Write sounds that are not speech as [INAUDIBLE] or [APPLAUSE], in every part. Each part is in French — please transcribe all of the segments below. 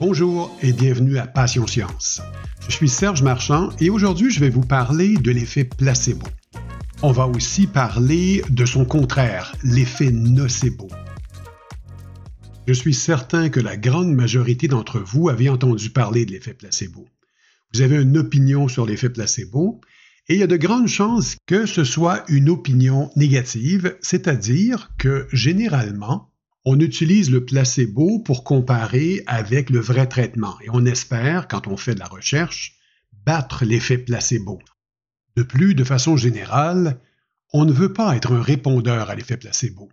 Bonjour et bienvenue à Passion Science. Je suis Serge Marchand et aujourd'hui je vais vous parler de l'effet placebo. On va aussi parler de son contraire, l'effet nocebo. Je suis certain que la grande majorité d'entre vous avez entendu parler de l'effet placebo. Vous avez une opinion sur l'effet placebo et il y a de grandes chances que ce soit une opinion négative, c'est-à-dire que généralement, on utilise le placebo pour comparer avec le vrai traitement et on espère, quand on fait de la recherche, battre l'effet placebo. De plus, de façon générale, on ne veut pas être un répondeur à l'effet placebo.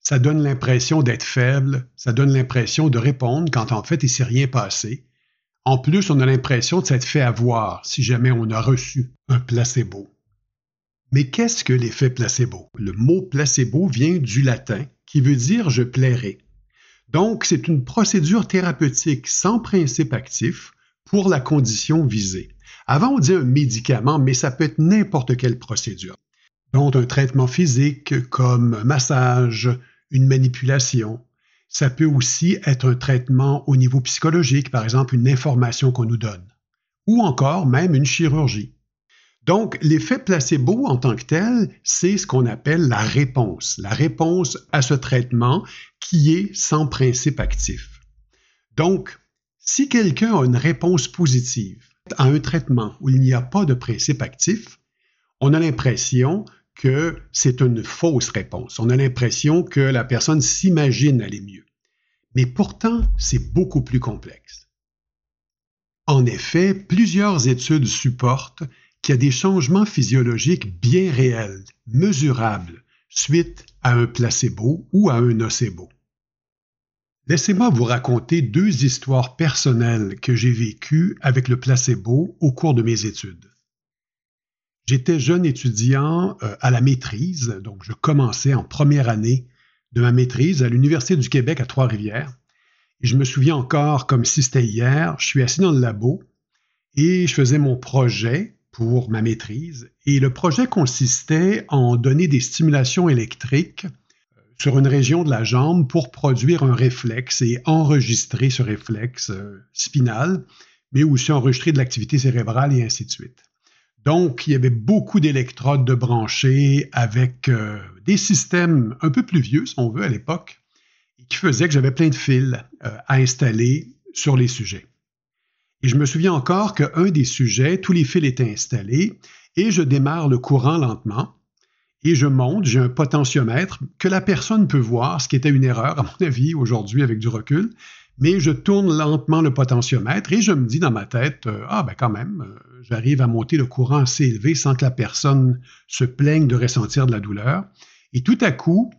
Ça donne l'impression d'être faible, ça donne l'impression de répondre quand en fait il ne s'est rien passé. En plus, on a l'impression de s'être fait avoir si jamais on a reçu un placebo. Mais qu'est-ce que l'effet placebo? Le mot placebo vient du latin qui veut dire je plairai. Donc, c'est une procédure thérapeutique sans principe actif pour la condition visée. Avant, on dit un médicament, mais ça peut être n'importe quelle procédure, dont un traitement physique comme un massage, une manipulation. Ça peut aussi être un traitement au niveau psychologique, par exemple une information qu'on nous donne, ou encore même une chirurgie. Donc, l'effet placebo en tant que tel, c'est ce qu'on appelle la réponse, la réponse à ce traitement qui est sans principe actif. Donc, si quelqu'un a une réponse positive à un traitement où il n'y a pas de principe actif, on a l'impression que c'est une fausse réponse. On a l'impression que la personne s'imagine aller mieux. Mais pourtant, c'est beaucoup plus complexe. En effet, plusieurs études supportent qu'il y a des changements physiologiques bien réels, mesurables, suite à un placebo ou à un nocebo. Laissez-moi vous raconter deux histoires personnelles que j'ai vécues avec le placebo au cours de mes études. J'étais jeune étudiant euh, à la maîtrise, donc je commençais en première année de ma maîtrise à l'Université du Québec à Trois-Rivières. Et je me souviens encore comme si c'était hier, je suis assis dans le labo et je faisais mon projet pour ma maîtrise. Et le projet consistait en donner des stimulations électriques euh, sur une région de la jambe pour produire un réflexe et enregistrer ce réflexe euh, spinal, mais aussi enregistrer de l'activité cérébrale et ainsi de suite. Donc, il y avait beaucoup d'électrodes de branchées avec euh, des systèmes un peu plus vieux, si on veut, à l'époque, qui faisaient que j'avais plein de fils à installer sur les sujets. Et je me souviens encore qu'un des sujets, tous les fils étaient installés et je démarre le courant lentement et je monte, j'ai un potentiomètre que la personne peut voir, ce qui était une erreur à mon avis aujourd'hui avec du recul, mais je tourne lentement le potentiomètre et je me dis dans ma tête, euh, ah ben quand même, euh, j'arrive à monter le courant assez élevé sans que la personne se plaigne de ressentir de la douleur. Et tout à coup,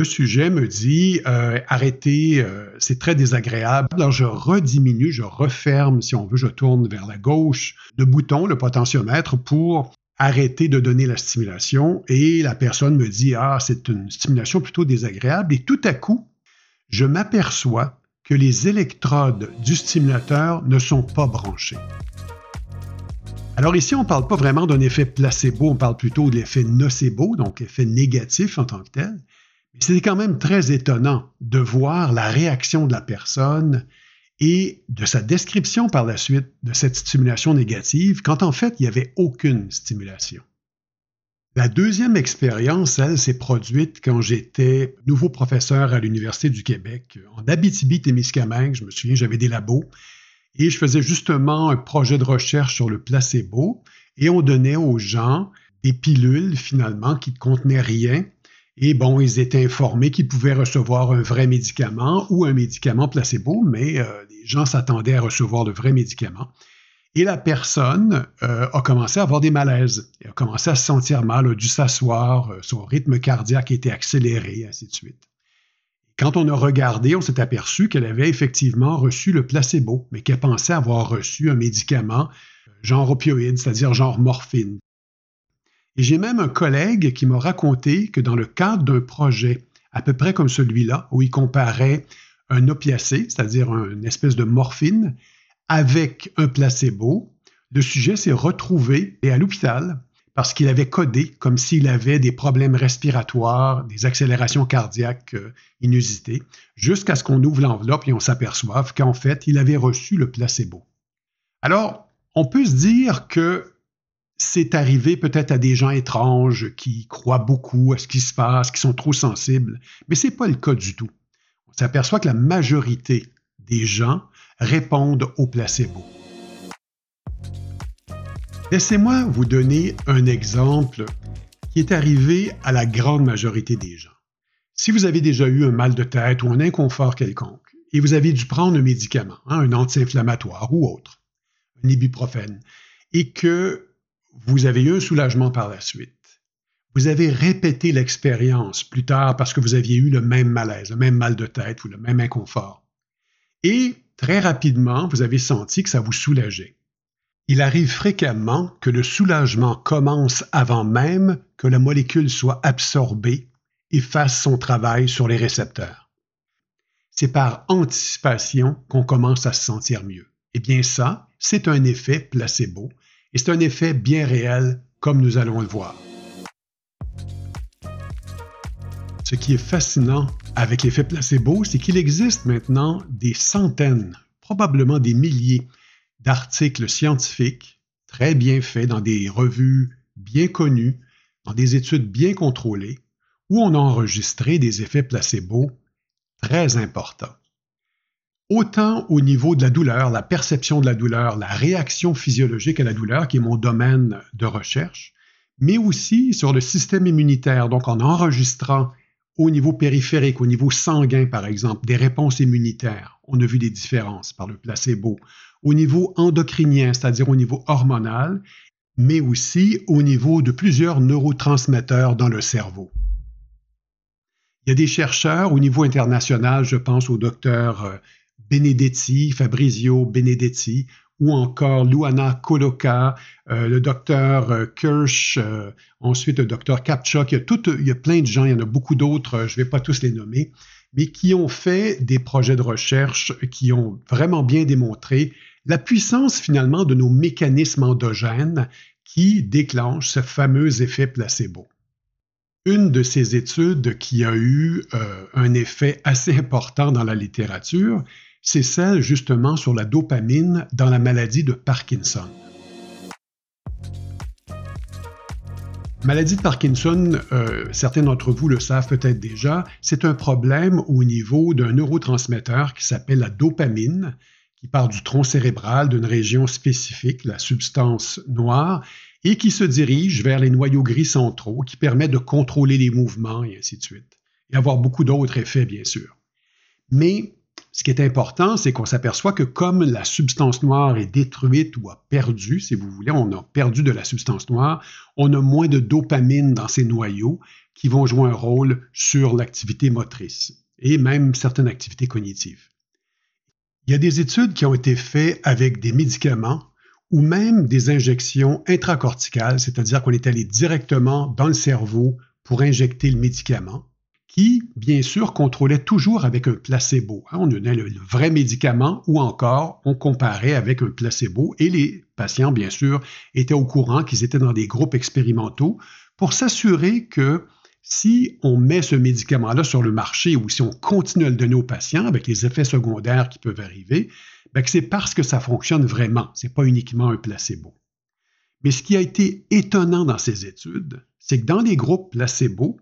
le sujet me dit euh, arrêtez, euh, c'est très désagréable. Alors je rediminue, je referme, si on veut, je tourne vers la gauche le bouton, le potentiomètre, pour arrêter de donner la stimulation. Et la personne me dit ah, c'est une stimulation plutôt désagréable. Et tout à coup, je m'aperçois que les électrodes du stimulateur ne sont pas branchées. Alors ici, on ne parle pas vraiment d'un effet placebo, on parle plutôt de l'effet nocebo, donc effet négatif en tant que tel. C'est quand même très étonnant de voir la réaction de la personne et de sa description par la suite de cette stimulation négative quand en fait il n'y avait aucune stimulation. La deuxième expérience, elle, s'est produite quand j'étais nouveau professeur à l'Université du Québec en Abitibi-Témiscamingue. Je me souviens, j'avais des labos et je faisais justement un projet de recherche sur le placebo et on donnait aux gens des pilules finalement qui ne contenaient rien et bon, ils étaient informés qu'ils pouvaient recevoir un vrai médicament ou un médicament placebo, mais euh, les gens s'attendaient à recevoir le vrai médicament. Et la personne euh, a commencé à avoir des malaises, elle a commencé à se sentir mal, a dû s'asseoir, euh, son rythme cardiaque était accéléré, ainsi de suite. Quand on a regardé, on s'est aperçu qu'elle avait effectivement reçu le placebo, mais qu'elle pensait avoir reçu un médicament genre opioïde, c'est-à-dire genre morphine. Et j'ai même un collègue qui m'a raconté que dans le cadre d'un projet à peu près comme celui-là, où il comparait un opiacé, c'est-à-dire une espèce de morphine, avec un placebo, le sujet s'est retrouvé à l'hôpital parce qu'il avait codé comme s'il avait des problèmes respiratoires, des accélérations cardiaques euh, inusitées, jusqu'à ce qu'on ouvre l'enveloppe et on s'aperçoive qu'en fait, il avait reçu le placebo. Alors, on peut se dire que c'est arrivé peut-être à des gens étranges qui croient beaucoup à ce qui se passe, qui sont trop sensibles, mais ce n'est pas le cas du tout. On s'aperçoit que la majorité des gens répondent au placebo. Laissez-moi vous donner un exemple qui est arrivé à la grande majorité des gens. Si vous avez déjà eu un mal de tête ou un inconfort quelconque et vous avez dû prendre un médicament, hein, un anti-inflammatoire ou autre, un ibuprofène, et que vous avez eu un soulagement par la suite, vous avez répété l'expérience plus tard parce que vous aviez eu le même malaise, le même mal de tête ou le même inconfort. Et très rapidement, vous avez senti que ça vous soulageait. Il arrive fréquemment que le soulagement commence avant même que la molécule soit absorbée et fasse son travail sur les récepteurs. C'est par anticipation qu'on commence à se sentir mieux. Eh bien ça, c'est un effet placebo, et c'est un effet bien réel, comme nous allons le voir. Ce qui est fascinant avec l'effet placebo, c'est qu'il existe maintenant des centaines, probablement des milliers d'articles scientifiques très bien faits dans des revues bien connues, dans des études bien contrôlées, où on a enregistré des effets placebo très importants. Autant au niveau de la douleur, la perception de la douleur, la réaction physiologique à la douleur, qui est mon domaine de recherche, mais aussi sur le système immunitaire, donc en enregistrant au niveau périphérique, au niveau sanguin par exemple, des réponses immunitaires. On a vu des différences par le placebo au niveau endocrinien, c'est-à-dire au niveau hormonal, mais aussi au niveau de plusieurs neurotransmetteurs dans le cerveau. Il y a des chercheurs au niveau international, je pense au docteur euh, Benedetti, Fabrizio Benedetti, ou encore Luana Koloka, euh, le docteur euh, Kirsch, ensuite le docteur Kapchuk. Il y, a il y a plein de gens, il y en a beaucoup d'autres, je ne vais pas tous les nommer, mais qui ont fait des projets de recherche qui ont vraiment bien démontré la puissance finalement de nos mécanismes endogènes qui déclenchent ce fameux effet placebo. Une de ces études qui a eu euh, un effet assez important dans la littérature, c'est celle justement sur la dopamine dans la maladie de Parkinson. Maladie de Parkinson, euh, certains d'entre vous le savent peut-être déjà, c'est un problème au niveau d'un neurotransmetteur qui s'appelle la dopamine, qui part du tronc cérébral d'une région spécifique, la substance noire, et qui se dirige vers les noyaux gris centraux, qui permettent de contrôler les mouvements et ainsi de suite, et avoir beaucoup d'autres effets, bien sûr. Mais ce qui est important, c'est qu'on s'aperçoit que comme la substance noire est détruite ou a perdu, si vous voulez, on a perdu de la substance noire, on a moins de dopamine dans ces noyaux qui vont jouer un rôle sur l'activité motrice et même certaines activités cognitives. Il y a des études qui ont été faites avec des médicaments ou même des injections intracorticales, c'est-à-dire qu'on est allé directement dans le cerveau pour injecter le médicament, qui, bien sûr, contrôlait toujours avec un placebo. Hein, on donnait le, vrai médicament ou encore on comparait avec un placebo et les patients, bien sûr, étaient au courant qu'ils étaient dans des groupes expérimentaux pour s'assurer que si on met ce médicament-là sur le marché ou si on continue à le donner aux patients avec les effets secondaires qui peuvent arriver, ben c'est parce que ça fonctionne vraiment, ce n'est pas uniquement un placebo. Mais ce qui a été étonnant dans ces études, c'est que dans les groupes placebo,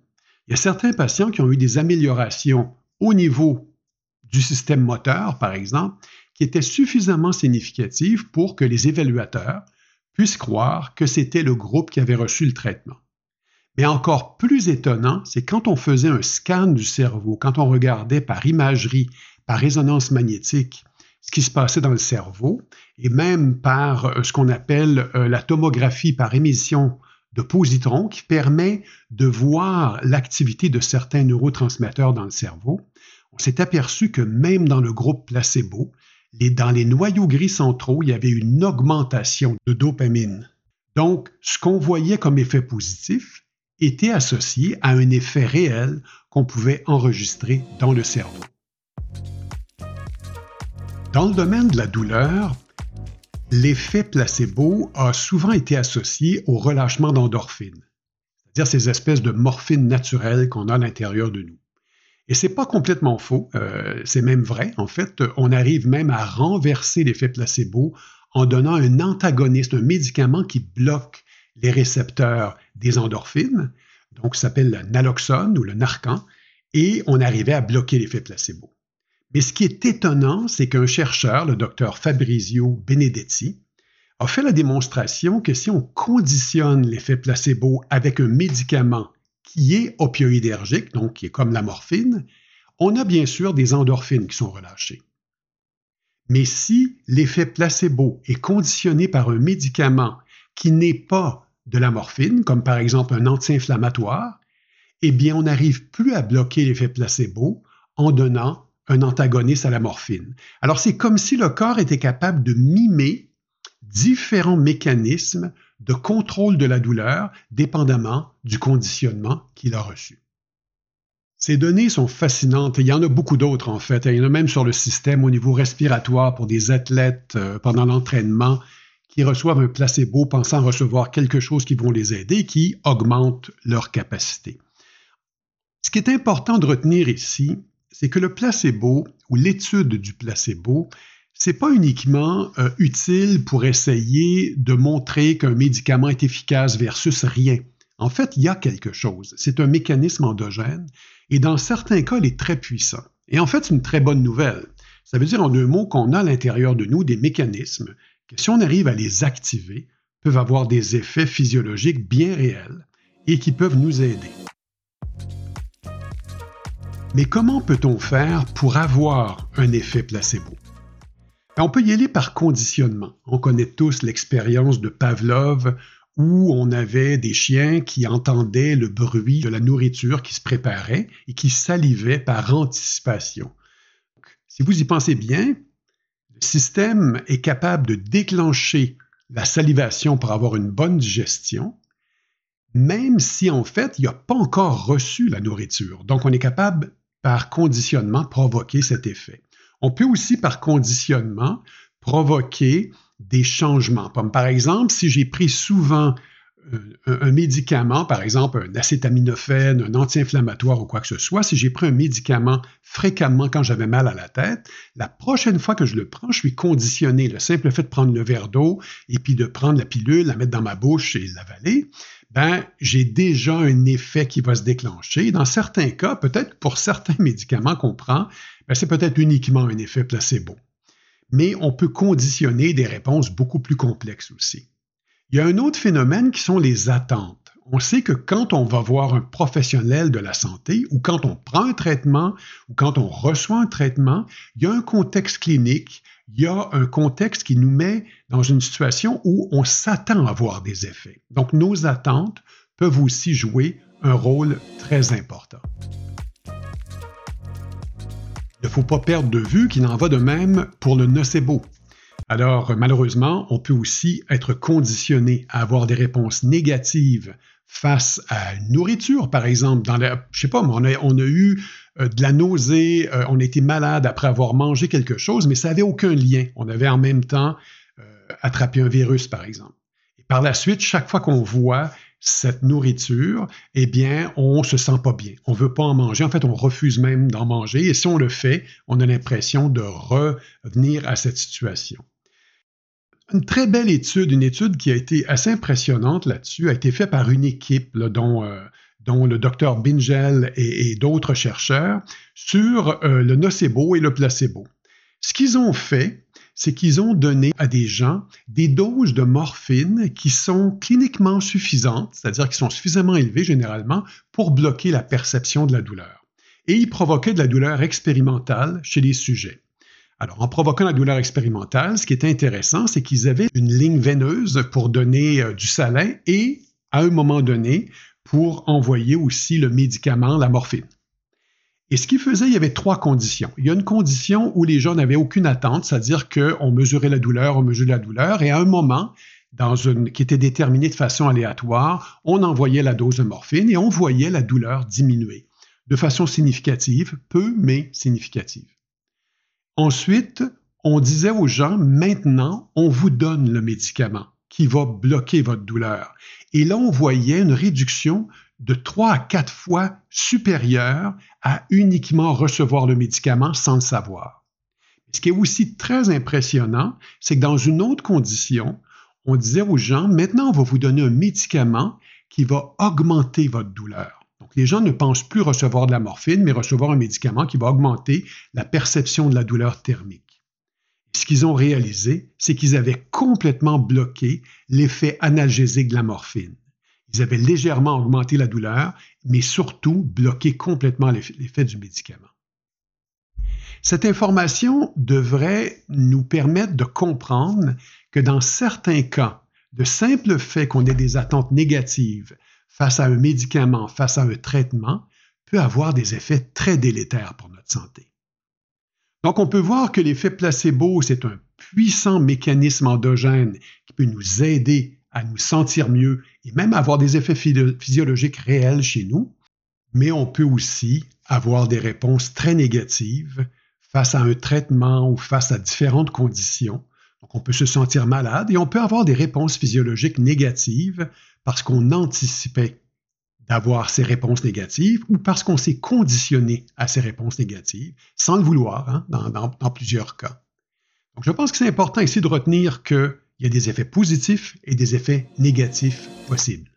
il y a certains patients qui ont eu des améliorations au niveau du système moteur, par exemple, qui étaient suffisamment significatives pour que les évaluateurs puissent croire que c'était le groupe qui avait reçu le traitement. Mais encore plus étonnant, c'est quand on faisait un scan du cerveau, quand on regardait par imagerie, par résonance magnétique, ce qui se passait dans le cerveau, et même par euh, ce qu'on appelle euh, la tomographie par émission de positrons, qui permet de voir l'activité de certains neurotransmetteurs dans le cerveau, on s'est aperçu que même dans le groupe placebo, dans les noyaux gris centraux, il y avait une augmentation de dopamine. Donc, ce qu'on voyait comme effet positif, était associé à un effet réel qu'on pouvait enregistrer dans le cerveau. Dans le domaine de la douleur, L'effet placebo a souvent été associé au relâchement d'endorphines, c'est-à-dire ces espèces de morphines naturelles qu'on a à l'intérieur de nous. Et c'est pas complètement faux, euh, c'est même vrai. En fait, on arrive même à renverser l'effet placebo en donnant un antagoniste, un médicament qui bloque les récepteurs des endorphines, donc s'appelle le naloxone ou le narcan, et on arrivait à bloquer l'effet placebo. Mais ce qui est étonnant, c'est qu'un chercheur, le docteur Fabrizio Benedetti, a fait la démonstration que si on conditionne l'effet placebo avec un médicament qui est opioïdergique, donc qui est comme la morphine, on a bien sûr des endorphines qui sont relâchées. Mais si l'effet placebo est conditionné par un médicament qui n'est pas de la morphine, comme par exemple un anti-inflammatoire, eh bien, on n'arrive plus à bloquer l'effet placebo en donnant un antagoniste à la morphine. Alors, c'est comme si le corps était capable de mimer différents mécanismes de contrôle de la douleur dépendamment du conditionnement qu'il a reçu. Ces données sont fascinantes. Il y en a beaucoup d'autres, en fait. Il y en a même sur le système au niveau respiratoire pour des athlètes euh, pendant l'entraînement qui reçoivent un placebo pensant recevoir quelque chose qui vont les aider, qui augmente leur capacité. Ce qui est important de retenir ici, c'est que le placebo ou l'étude du placebo, c'est pas uniquement euh, utile pour essayer de montrer qu'un médicament est efficace versus rien. En fait, il y a quelque chose. C'est un mécanisme endogène et dans certains cas, il est très puissant. Et en fait, c'est une très bonne nouvelle. Ça veut dire en deux mots qu'on a à l'intérieur de nous des mécanismes que si on arrive à les activer, peuvent avoir des effets physiologiques bien réels et qui peuvent nous aider. Mais comment peut-on faire pour avoir un effet placebo? Ben, on peut y aller par conditionnement. On connaît tous l'expérience de Pavlov où on avait des chiens qui entendaient le bruit de la nourriture qui se préparait et qui salivaient par anticipation. Si vous y pensez bien, le système est capable de déclencher la salivation pour avoir une bonne digestion, même si en fait il n'a pas encore reçu la nourriture. Donc on est capable par conditionnement provoquer cet effet. On peut aussi par conditionnement provoquer des changements. Par exemple, si j'ai pris souvent euh, un, médicament, par exemple un acétaminophène, un anti-inflammatoire ou quoi que ce soit, si j'ai pris un médicament fréquemment quand j'avais mal à la tête, la prochaine fois que je le prends, je suis conditionné. Le simple fait de prendre le verre d'eau et puis de prendre la pilule, la mettre dans ma bouche et l'avaler, ben, j'ai déjà un effet qui va se déclencher. Dans certains cas, peut-être pour certains [LAUGHS] médicaments qu'on prend, ben, c'est peut-être uniquement un effet placebo mais on peut conditionner des réponses beaucoup plus complexes aussi. Il y a un autre phénomène qui sont les attentes. On sait que quand on va voir un professionnel de la santé ou quand on prend un traitement ou quand on reçoit un traitement, il y a un contexte clinique, il y a un contexte qui nous met dans une situation où on s'attend à voir des effets. Donc nos attentes peuvent aussi jouer un rôle très important. Il ne faut pas perdre de vue qu'il en va de même pour le nocebo. Alors, malheureusement, on peut aussi être conditionné à avoir des réponses négatives face à une nourriture, par exemple. Dans la, je sais pas, on a, on a eu euh, de la nausée, euh, on a été malade après avoir mangé quelque chose, mais ça n'avait aucun lien. On avait en même temps euh, attrapé un virus, par exemple. Et par la suite, chaque fois qu'on voit cette nourriture, eh bien, on se sent pas bien. On veut pas en manger. En fait, on refuse même d'en manger. Et si on le fait, on a l'impression de revenir à cette situation. Une très belle étude, une étude qui a été assez impressionnante là-dessus, a été faite par une équipe dont, euh, dont, le docteur Bingel et, d'autres chercheurs sur euh, le nocebo et le placebo. Ce qu'ils ont fait, c'est qu'ils ont donné à des gens des doses de morphine qui sont cliniquement suffisantes, c'est-à-dire qui sont suffisamment élevées généralement pour bloquer la perception de la douleur. Et ils provoquaient de la douleur expérimentale chez les sujets. Alors, en provoquant la douleur expérimentale, ce qui est intéressant, c'est qu'ils avaient une ligne veineuse pour donner euh, du salin et, à un moment donné, pour envoyer aussi le médicament, la morphine. Et ce qu'il faisait, il y avait trois conditions. Il y a une condition où les gens n'avaient aucune attente, c'est-à-dire qu'on mesurait la douleur, on mesurait la douleur, et à un moment, dans une, qui était déterminé de façon aléatoire, on envoyait la dose de morphine et on voyait la douleur diminuer de façon significative, peu mais significative. Ensuite, on disait aux gens, maintenant, on vous donne le médicament qui va bloquer votre douleur. Et là, on voyait une réduction de 3 à 4 fois supérieure à uniquement recevoir le médicament sans le savoir. Ce qui est aussi très impressionnant, c'est que dans une autre condition, on disait aux gens, maintenant, on va vous donner un médicament qui va augmenter votre douleur. Donc, les gens ne pensent plus recevoir de la morphine, mais recevoir un médicament qui va augmenter la perception de la douleur thermique. Ce qu'ils ont réalisé, c'est qu'ils avaient complètement bloqué l'effet analgésique de la morphine. Ils avaient légèrement augmenté la douleur, mais surtout bloqué complètement l'effet du médicament. Cette information devrait nous permettre de comprendre que dans certains cas, le simple fait qu'on ait des attentes négatives face à un médicament, face à un traitement, peut avoir des effets très délétères pour notre santé. Donc, on peut voir que l'effet placebo, c'est un puissant mécanisme endogène qui peut nous aider à nous sentir mieux et même avoir des effets physiologiques réels chez nous, mais on peut aussi avoir des réponses très négatives face à un traitement ou face à différentes conditions. Donc, on peut se sentir malade et on peut avoir des réponses physiologiques négatives parce qu'on anticipait d'avoir ces réponses négatives ou parce qu'on s'est conditionné à ces réponses négatives sans le vouloir hein, dans, plusieurs cas. Je pense que c'est important ici de retenir qu'il y a des effets positifs et des effets négatifs possibles.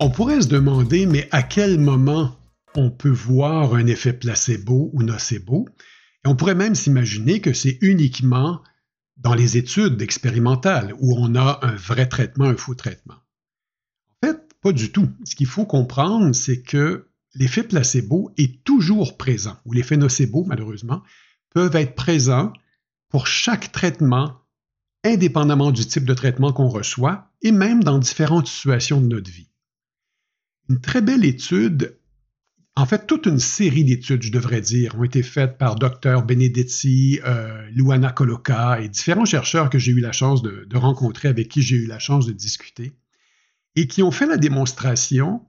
On pourrait se demander, mais à quel moment on peut voir un effet placebo ou nocebo? Et on pourrait même s'imaginer que c'est uniquement dans les études expérimentales où on a un vrai traitement, un faux traitement. En fait, pas du tout. Ce qu'il faut comprendre, c'est que l'effet placebo est toujours présent, ou l'effet nocebo, malheureusement, peuvent être présents pour chaque traitement, indépendamment du type de traitement qu'on reçoit, et même dans différentes situations de notre vie. Une très belle étude en fait, toute une série d'études, je devrais dire, ont été faites par Dr Benedetti, euh, Luana Coloca et différents chercheurs que j'ai eu la chance de, rencontrer, avec qui j'ai eu la chance de discuter, et qui ont fait la démonstration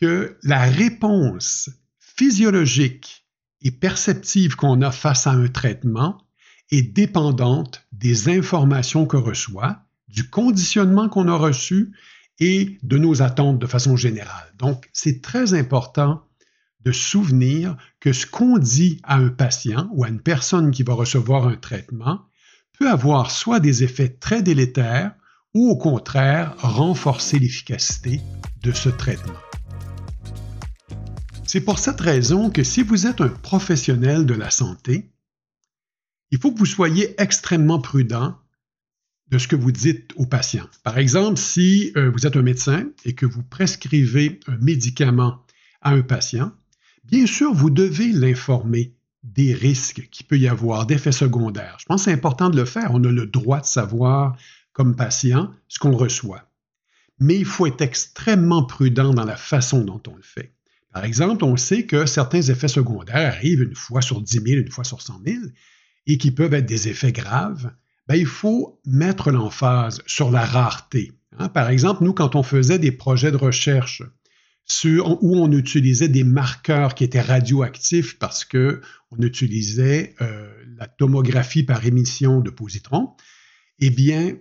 que la réponse physiologique et perceptive qu'on a face à un traitement est dépendante des informations qu'on reçoit, du conditionnement qu'on a reçu et de nos attentes de façon générale. Donc, c'est très important de souvenir que ce qu'on dit à un patient ou à une personne qui va recevoir un traitement peut avoir soit des effets très délétères ou au contraire renforcer l'efficacité de ce traitement. C'est pour cette raison que si vous êtes un professionnel de la santé, il faut que vous soyez extrêmement prudent de ce que vous dites aux patients. Par exemple, si euh, vous êtes un médecin et que vous prescrivez un médicament à un patient, Bien sûr, vous devez l'informer des risques qu'il peut y avoir, d'effets secondaires. Je pense que c'est important de le faire. On a le droit de savoir, comme patient, ce qu'on reçoit. Mais il faut être extrêmement prudent dans la façon dont on le fait. Par exemple, on sait que certains effets secondaires arrivent une fois sur 10 000, une fois sur 100 000, et qui peuvent être des effets graves. Bien, il faut mettre l'emphase sur la rareté. Hein. Par exemple, nous, quand on faisait des projets de recherche où on utilisait des marqueurs qui étaient radioactifs parce que on utilisait euh, la tomographie par émission de positrons, eh bien,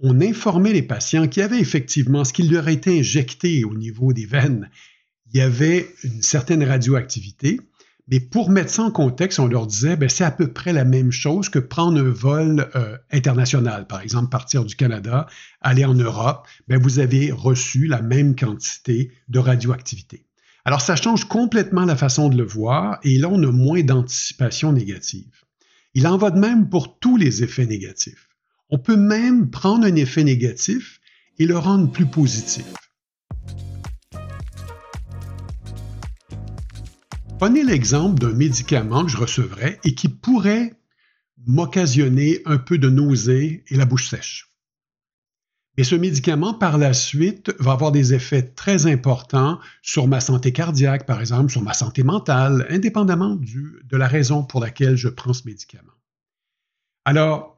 on informait les patients qu'il y avait effectivement ce qui leur était injecté au niveau des veines. Il y avait une certaine radioactivité, mais pour mettre ça en contexte, on leur disait, ben, c'est à peu près la même chose que prendre un vol euh, international. Par exemple, partir du Canada, aller en Europe, ben, vous avez reçu la même quantité de radioactivité. Alors, ça change complètement la façon de le voir et là, on a moins d'anticipation négative. Il en va de même pour tous les effets négatifs. On peut même prendre un effet négatif et le rendre plus positif. Prenez l'exemple d'un médicament que je recevrais et qui pourrait m'occasionner un peu de nausée et la bouche sèche. Mais ce médicament, par la suite, va avoir des effets très importants sur ma santé cardiaque, par exemple, sur ma santé mentale, indépendamment de la raison pour laquelle je prends ce médicament. Alors,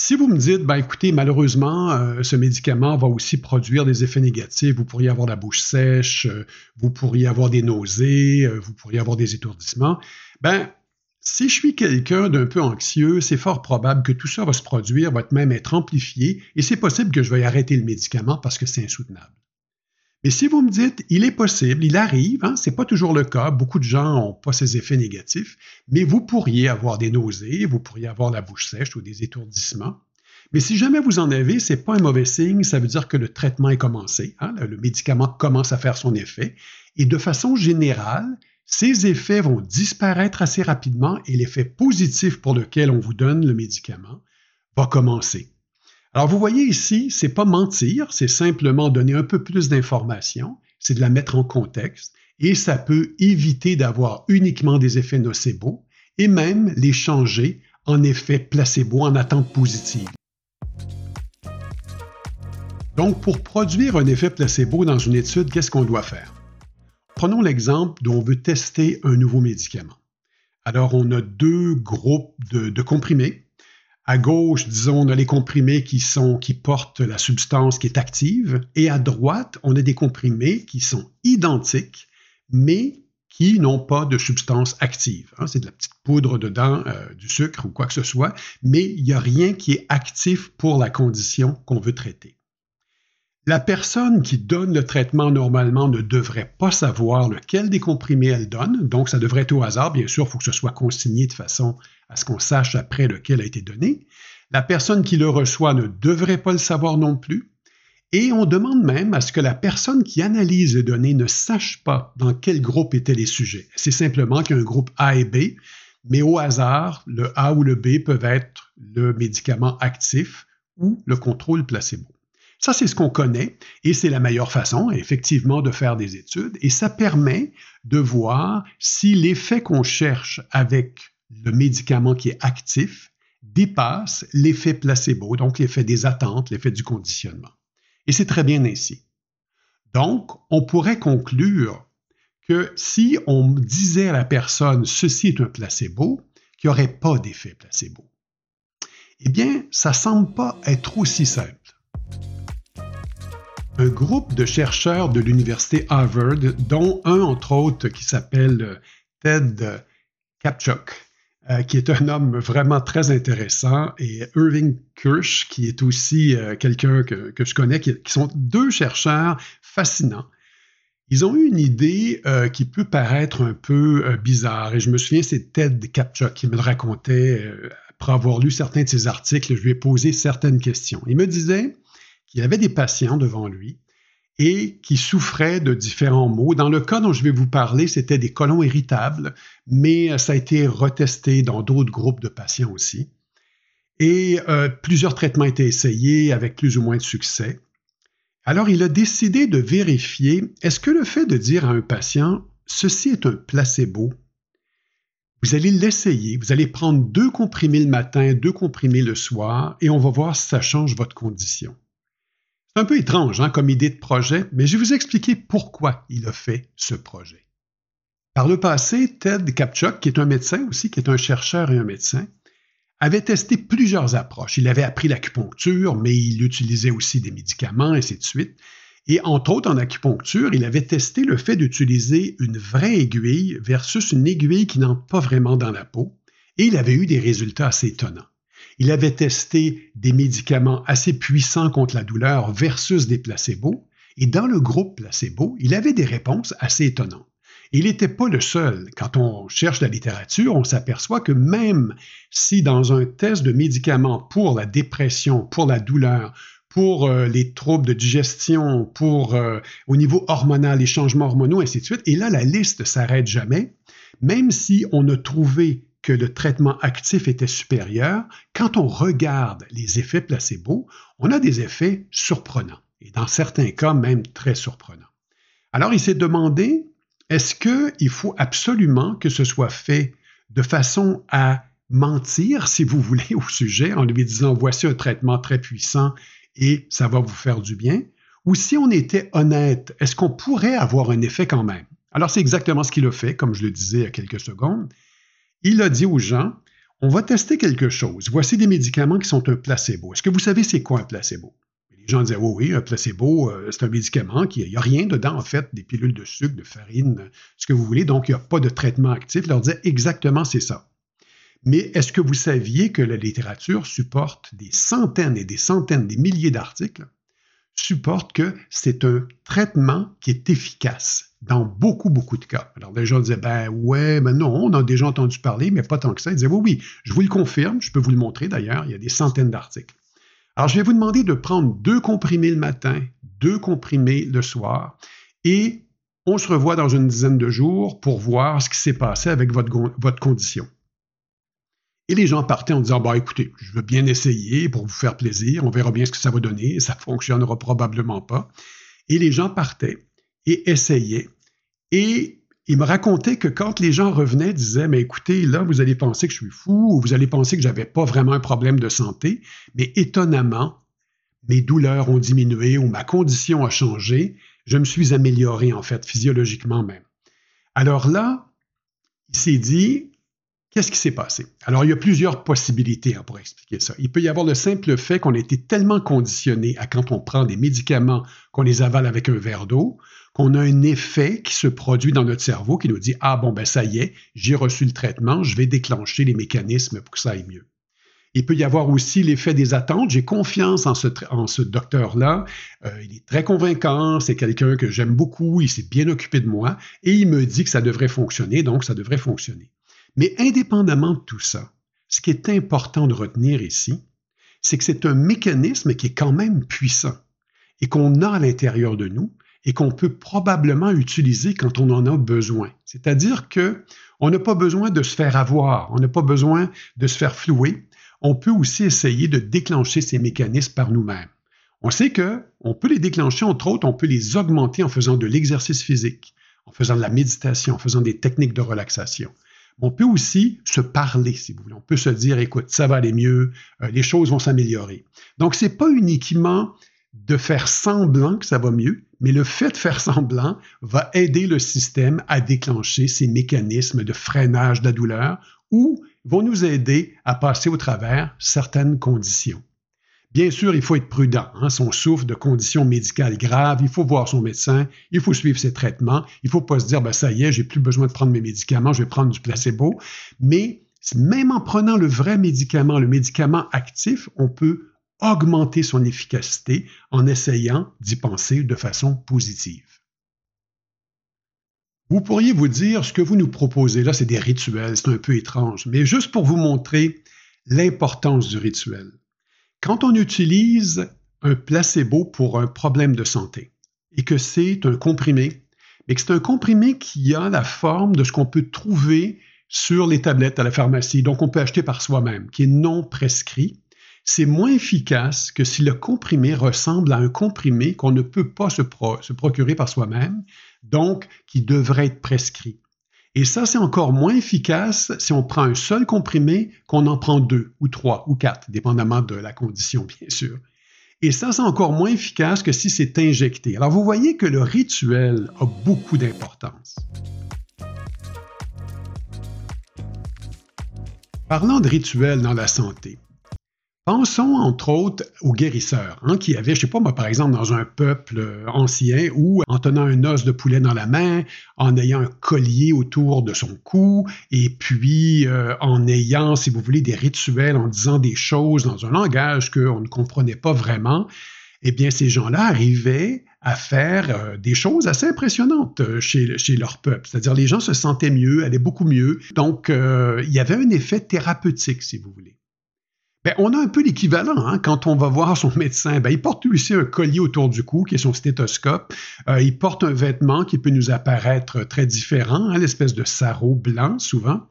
si vous me dites, ben écoutez, malheureusement, euh, ce médicament va aussi produire des effets négatifs, vous pourriez avoir la bouche sèche, euh, vous pourriez avoir des nausées, euh, vous pourriez avoir des étourdissements, ben Si je suis quelqu'un d'un peu anxieux, c'est fort probable que tout ça va se produire, va même être amplifié, et c'est possible que je vais arrêter le médicament parce que c'est insoutenable. Mais si vous me dites, il est possible, il arrive, hein, ce n'est pas toujours le cas, beaucoup de gens n'ont pas ces effets négatifs, mais vous pourriez avoir des nausées, vous pourriez avoir la bouche sèche ou des étourdissements. Mais si jamais vous en avez, ce n'est pas un mauvais signe, ça veut dire que le traitement est commencé, hein, le médicament commence à faire son effet, et de façon générale, ces effets vont disparaître assez rapidement et l'effet positif pour lequel on vous donne le médicament va commencer. Alors vous voyez ici, c'est pas mentir, c'est simplement donner un peu plus d'informations, c'est de la mettre en contexte et ça peut éviter d'avoir uniquement des effets nocebo et même les changer en effet placebo en attente positive. Donc pour produire un effet placebo dans une étude, qu'est-ce qu'on doit faire? Prenons l'exemple d'où on veut tester un nouveau médicament. Alors, on a deux groupes de, comprimés. À gauche, disons, on a les comprimés qui, sont, qui portent la substance qui est active, et à droite, on a des comprimés qui sont identiques, mais qui n'ont pas de substance active. Hein. c'est de la petite poudre dedans, euh, du sucre ou quoi que ce soit, mais il n'y a rien qui est actif pour la condition qu'on veut traiter. La personne qui donne le traitement normalement ne devrait pas savoir lequel des comprimés elle donne, donc ça devrait être au hasard. Bien sûr, il faut que ce soit consigné de façon à ce qu'on sache après lequel a été donné. La personne qui le reçoit ne devrait pas le savoir non plus. Et on demande même à ce que la personne qui analyse les données ne sache pas dans quel groupe étaient les sujets. C'est simplement qu'il y a un groupe A et B, mais au hasard, le A ou le B peuvent être le médicament actif ou le contrôle placebo. Ça, c'est ce qu'on connaît et c'est la meilleure façon, effectivement, de faire des études et ça permet de voir si l'effet qu'on cherche avec le médicament qui est actif dépasse l'effet placebo, donc l'effet des attentes, l'effet du conditionnement. Et c'est très bien ainsi. Donc, on pourrait conclure que si on disait à la personne ceci est un placebo, qu'il n'y aurait pas d'effet placebo. Eh bien, ça ne semble pas être aussi simple un groupe de chercheurs de l'université Harvard, dont un entre autres qui s'appelle euh, Ted Kapchuk, euh, qui est un homme vraiment très intéressant, et Irving Kirsch, qui est aussi euh, quelqu'un que, je connais, qui, sont deux chercheurs fascinants. Ils ont eu une idée qui peut paraître un peu bizarre, et je me souviens, c'est Ted Kapchuk qui me le racontait après avoir lu certains de ses articles. Je lui ai posé certaines questions. Il me disait, qu'il avait des patients devant lui et qui souffraient de différents maux. Dans le cas dont je vais vous parler, c'était des colons irritables, mais ça a été retesté dans d'autres groupes de patients aussi. Et euh, plusieurs traitements étaient essayés avec plus ou moins de succès. Alors, il a décidé de vérifier, est-ce que le fait de dire à un patient, ceci est un placebo, vous allez l'essayer, vous allez prendre deux comprimés le matin, deux comprimés le soir, et on va voir si ça change votre condition. C'est un peu étrange hein, comme idée de projet, mais je vais vous expliquer pourquoi il a fait ce projet. Par le passé, Ted Kapchuk, qui est un médecin aussi, qui est un chercheur et un médecin, avait testé plusieurs approches. Il avait appris l'acupuncture, mais il utilisait aussi des médicaments, et ainsi de suite. Et entre autres, en acupuncture, il avait testé le fait d'utiliser une vraie aiguille versus une aiguille qui n'entre pas vraiment dans la peau, et il avait eu des résultats assez étonnants. Il avait testé des médicaments assez puissants contre la douleur versus des placebos, et dans le groupe placebo, il avait des réponses assez étonnantes. Il n'était pas le seul. Quand on cherche la littérature, on s'aperçoit que même si dans un test de médicaments pour la dépression, pour la douleur, pour euh, les troubles de digestion, pour euh, au niveau hormonal, les changements hormonaux, ainsi de suite, et là, la liste s'arrête jamais, même si on a trouvé le traitement actif était supérieur, quand on regarde les effets placebo, on a des effets surprenants, et dans certains cas même très surprenants. Alors il s'est demandé, est-ce qu'il faut absolument que ce soit fait de façon à mentir, si vous voulez, au sujet en lui disant, voici un traitement très puissant et ça va vous faire du bien, ou si on était honnête, est-ce qu'on pourrait avoir un effet quand même? Alors c'est exactement ce qu'il a fait, comme je le disais il y a quelques secondes il a dit aux gens, on va tester quelque chose. Voici des médicaments qui sont un placebo. Est-ce que vous savez c'est quoi un placebo? Les gens disaient, oh oui, un placebo, euh, c'est un médicament qui, n'y a rien dedans, en fait, des pilules de sucre, de farine, ce que vous voulez, donc il n'y a pas de traitement actif. Il leur disait exactement c'est ça. Mais est-ce que vous saviez que la littérature supporte des centaines et des centaines, des milliers d'articles, supporte que c'est un traitement qui est efficace dans beaucoup, beaucoup de cas. Alors les gens disaient, ben ouais, ben non, on a déjà entendu parler, mais pas tant que ça. Ils disaient, oui, oui, je vous le confirme, je peux vous le montrer d'ailleurs, il y a des centaines d'articles. Alors je vais vous demander de prendre deux comprimés le matin, deux comprimés le soir, et on se revoit dans une dizaine de jours pour voir ce qui s'est passé avec votre, votre condition. Et les gens partaient en disant, bah, écoutez, je veux bien essayer pour vous faire plaisir, on verra bien ce que ça va donner, ça fonctionnera probablement pas. Et les gens partaient et essayaient. Et ils me racontaient que quand les gens revenaient, disaient, mais écoutez, là, vous allez penser que je suis fou ou vous allez penser que j'avais pas vraiment un problème de santé, mais étonnamment, mes douleurs ont diminué ou ma condition a changé, je me suis amélioré en fait, physiologiquement même. Alors là, il s'est dit, Qu'est-ce qui s'est passé? Alors, il y a plusieurs possibilités hein, pour expliquer ça. Il peut y avoir le simple fait qu'on a été tellement conditionné à quand on prend des médicaments, qu'on les avale avec un verre d'eau, qu'on a un effet qui se produit dans notre cerveau qui nous dit Ah bon, ben ça y est, j'ai reçu le traitement, je vais déclencher les mécanismes pour que ça aille mieux. Il peut y avoir aussi l'effet des attentes. J'ai confiance en ce, docteur-là. Euh, il est très convaincant. C'est quelqu'un que j'aime beaucoup. Il s'est bien occupé de moi. Et il me dit que ça devrait fonctionner, donc ça devrait fonctionner. Mais indépendamment de tout ça, ce qui est important de retenir ici, c'est que c'est un mécanisme qui est quand même puissant et qu'on a à l'intérieur de nous et qu'on peut probablement utiliser quand on en a besoin. C'est-à-dire que on n'a pas besoin de se faire avoir, on n'a pas besoin de se faire flouer. On peut aussi essayer de déclencher ces mécanismes par nous-mêmes. On sait que on peut les déclencher entre autres, on peut les augmenter en faisant de l'exercice physique, en faisant de la méditation, en faisant des techniques de relaxation. On peut aussi se parler, si vous voulez. On peut se dire, écoute, ça va aller mieux, euh, les choses vont s'améliorer. Donc, ce n'est pas uniquement de faire semblant que ça va mieux, mais le fait de faire semblant va aider le système à déclencher ces mécanismes de freinage de la douleur ou vont nous aider à passer au travers certaines conditions. Bien sûr, il faut être prudent. Hein. Si on souffre de conditions médicales graves, il faut voir son médecin, il faut suivre ses traitements. Il ne faut pas se dire, ben, ça y est, j'ai plus besoin de prendre mes médicaments, je vais prendre du placebo. Mais même en prenant le vrai médicament, le médicament actif, on peut augmenter son efficacité en essayant d'y penser de façon positive. Vous pourriez vous dire, ce que vous nous proposez là, c'est des rituels, c'est un peu étrange, mais juste pour vous montrer l'importance du rituel. Quand on utilise un placebo pour un problème de santé et que c'est un comprimé, mais que c'est un comprimé qui a la forme de ce qu'on peut trouver sur les tablettes à la pharmacie, donc on peut acheter par soi-même, qui est non prescrit, c'est moins efficace que si le comprimé ressemble à un comprimé qu'on ne peut pas se, se procurer par soi-même, donc qui devrait être prescrit. Et ça, c'est encore moins efficace si on prend un seul comprimé qu'on en prend deux ou trois ou quatre, dépendamment de la condition, bien sûr. Et ça, c'est encore moins efficace que si c'est injecté. Alors, vous voyez que le rituel a beaucoup d'importance. Parlant de rituel dans la santé, Pensons entre autres aux guérisseurs, hein, qui avaient, je ne sais pas moi, par exemple, dans un peuple euh, ancien, ou en tenant un os de poulet dans la main, en ayant un collier autour de son cou, et puis euh, en ayant, si vous voulez, des rituels, en disant des choses dans un langage qu'on ne comprenait pas vraiment, eh bien, ces gens-là arrivaient à faire euh, des choses assez impressionnantes chez leur peuple. C'est-à-dire, les gens se sentaient mieux, allaient beaucoup mieux. Donc, il y avait un effet thérapeutique, si vous voulez. Ben, on a un peu l'équivalent hein, quand on va voir son médecin. Ben, il porte aussi un collier autour du cou qui est son stéthoscope. Euh, il porte un vêtement qui peut nous apparaître très différent, hein, l'espèce de sarrau blanc souvent.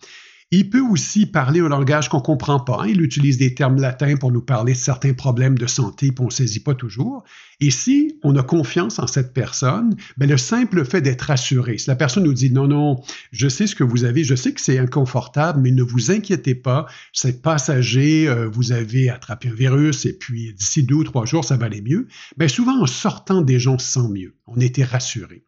Il peut aussi parler un langage qu'on ne comprend pas. Il utilise des termes latins pour nous parler de certains problèmes de santé, puis on ne saisit pas toujours. Et si on a confiance en cette personne, ben le simple fait d'être assuré, si la personne nous dit non, non, je sais ce que vous avez, je sais que c'est inconfortable, mais ne vous inquiétez pas, c'est passager, euh, vous avez attrapé un virus et puis d'ici deux ou trois jours, ça va aller mieux. Ben souvent, en sortant des gens sans mieux, on était rassuré.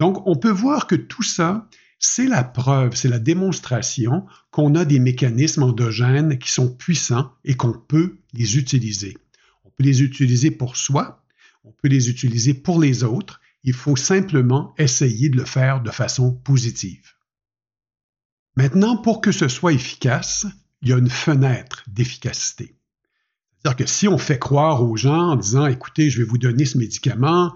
Donc, on peut voir que tout ça, c'est la preuve, c'est la démonstration qu'on a des mécanismes endogènes qui sont puissants et qu'on peut les utiliser. On peut les utiliser pour soi, on peut les utiliser pour les autres. Il faut simplement essayer de le faire de façon positive. Maintenant, pour que ce soit efficace, il y a une fenêtre d'efficacité. C'est-à-dire que si on fait croire aux gens en disant, écoutez, je vais vous donner ce médicament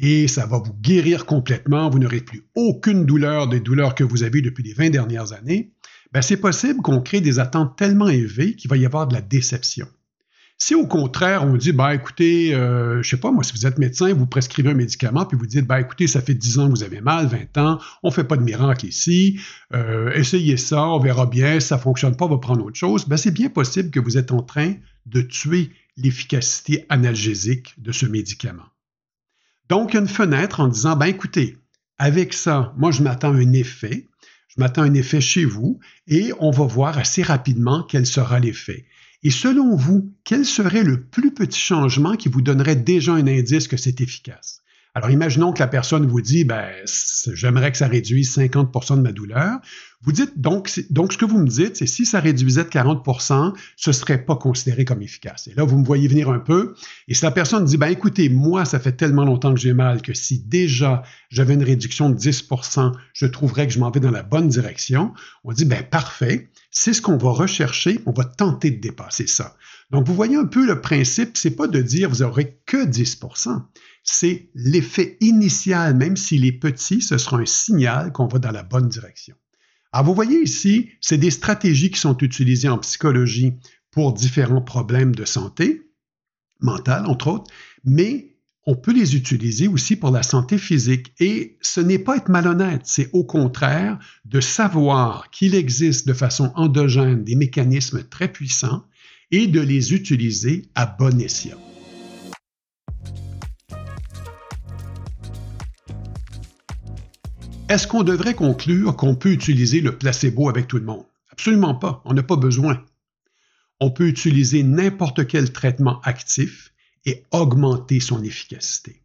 et ça va vous guérir complètement, vous n'aurez plus aucune douleur des douleurs que vous avez depuis les 20 dernières années, ben c'est possible qu'on crée des attentes tellement élevées qu'il va y avoir de la déception. Si au contraire, on dit, bah écoutez, euh, je sais pas, moi, si vous êtes médecin, vous prescrivez un médicament, puis vous dites, bah écoutez, ça fait 10 ans que vous avez mal, 20 ans, on fait pas de miracle ici, euh, essayez ça, on verra bien, si ça fonctionne pas, on va prendre autre chose, ben c'est bien possible que vous êtes en train de tuer l'efficacité analgésique de ce médicament. Donc, une fenêtre en disant, ben écoutez, avec ça, moi, je m'attends un effet, je m'attends un effet chez vous, et on va voir assez rapidement quel sera l'effet. Et selon vous, quel serait le plus petit changement qui vous donnerait déjà un indice que c'est efficace? Alors, imaginons que la personne vous dit, ben, j'aimerais que ça réduise 50% de ma douleur. Vous dites, donc, donc, ce que vous me dites, c'est si ça réduisait de 40% ce serait pas considéré comme efficace. Et là, vous me voyez venir un peu. Et si la personne dit, ben, écoutez, moi, ça fait tellement longtemps que j'ai mal que si déjà j'avais une réduction de 10% je trouverais que je m'en vais dans la bonne direction. On dit, ben, parfait. C'est ce qu'on va rechercher. On va tenter de dépasser ça. Donc, vous voyez un peu le principe, c'est pas de dire vous aurez que 10% c'est l'effet initial, même s'il est petit, ce sera un signal qu'on va dans la bonne direction. Alors, vous voyez ici, c'est des stratégies qui sont utilisées en psychologie pour différents problèmes de santé mentale, entre autres, mais on peut les utiliser aussi pour la santé physique. Et ce n'est pas être malhonnête, c'est au contraire de savoir qu'il existe de façon endogène des mécanismes très puissants et de les utiliser à bon escient. Est-ce qu'on devrait conclure qu'on peut utiliser le placebo avec tout le monde? Absolument pas, on n'a pas besoin. On peut utiliser n'importe quel traitement actif et augmenter son efficacité.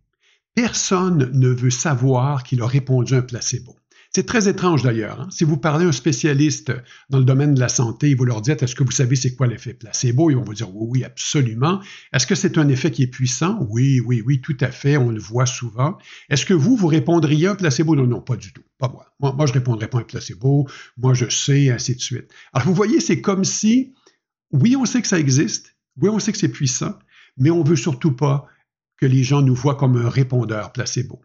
Personne ne veut savoir qu'il a répondu à un placebo. C'est très étrange d'ailleurs. Hein. Si vous parlez à un spécialiste dans le domaine de la santé et vous leur dites est-ce que vous savez c'est quoi l'effet placebo, ils vont vous dire oui, oui, absolument. Est-ce que c'est un effet qui est puissant? Oui, oui, oui, tout à fait, on le voit souvent. Est-ce que vous, vous répondriez à un placebo? Non, non, pas du tout. Pas moi. Moi, je ne répondrais pas à un placebo. Moi, je sais, ainsi de suite. Alors, vous voyez, c'est comme si, oui, on sait que ça existe. Oui, on sait que c'est puissant, mais on ne veut surtout pas que les gens nous voient comme un répondeur placebo.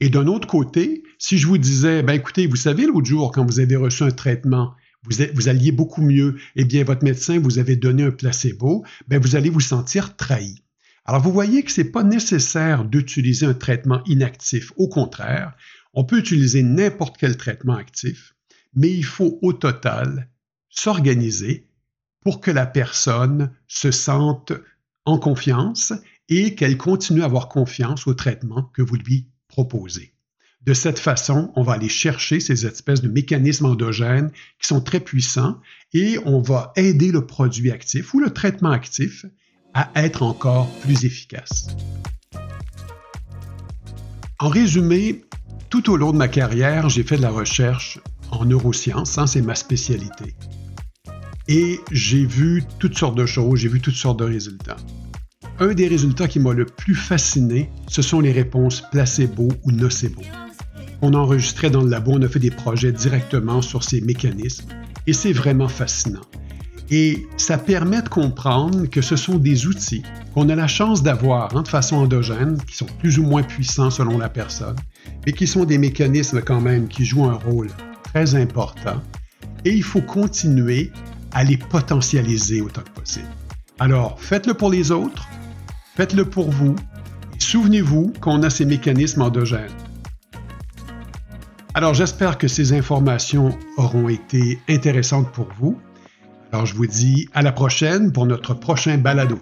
Et d'un autre côté, si je vous disais, ben écoutez, vous savez, l'autre jour, quand vous avez reçu un traitement, vous, alliez beaucoup mieux, eh bien, votre médecin vous avait donné un placebo, ben vous allez vous sentir trahi. Alors, vous voyez que ce n'est pas nécessaire d'utiliser un traitement inactif. Au contraire, on peut utiliser n'importe quel traitement actif, mais il faut au total s'organiser pour que la personne se sente en confiance et qu'elle continue à avoir confiance au traitement que vous lui proposé. De cette façon, on va aller chercher ces espèces de mécanismes endogènes qui sont très puissants et on va aider le produit actif ou le traitement actif à être encore plus efficace. En résumé, tout au long de ma carrière, j'ai fait de la recherche en neurosciences, hein, c'est ma spécialité. Et j'ai vu toutes sortes de choses, j'ai vu toutes sortes de résultats. Un des résultats qui m'a le plus fasciné, ce sont les réponses placebo ou nocebo. On a enregistré dans le labo, on a fait des projets directement sur ces mécanismes et c'est vraiment fascinant. Et ça permet de comprendre que ce sont des outils qu'on a la chance d'avoir hein, de façon endogène, qui sont plus ou moins puissants selon la personne, mais qui sont des mécanismes quand même qui jouent un rôle très important. Et il faut continuer à les potentialiser autant que possible. Alors, faites-le pour les autres, Faites-le pour vous et souvenez-vous qu'on a ces mécanismes endogènes. Alors j'espère que ces informations auront été intéressantes pour vous. Alors je vous dis à la prochaine pour notre prochain balado.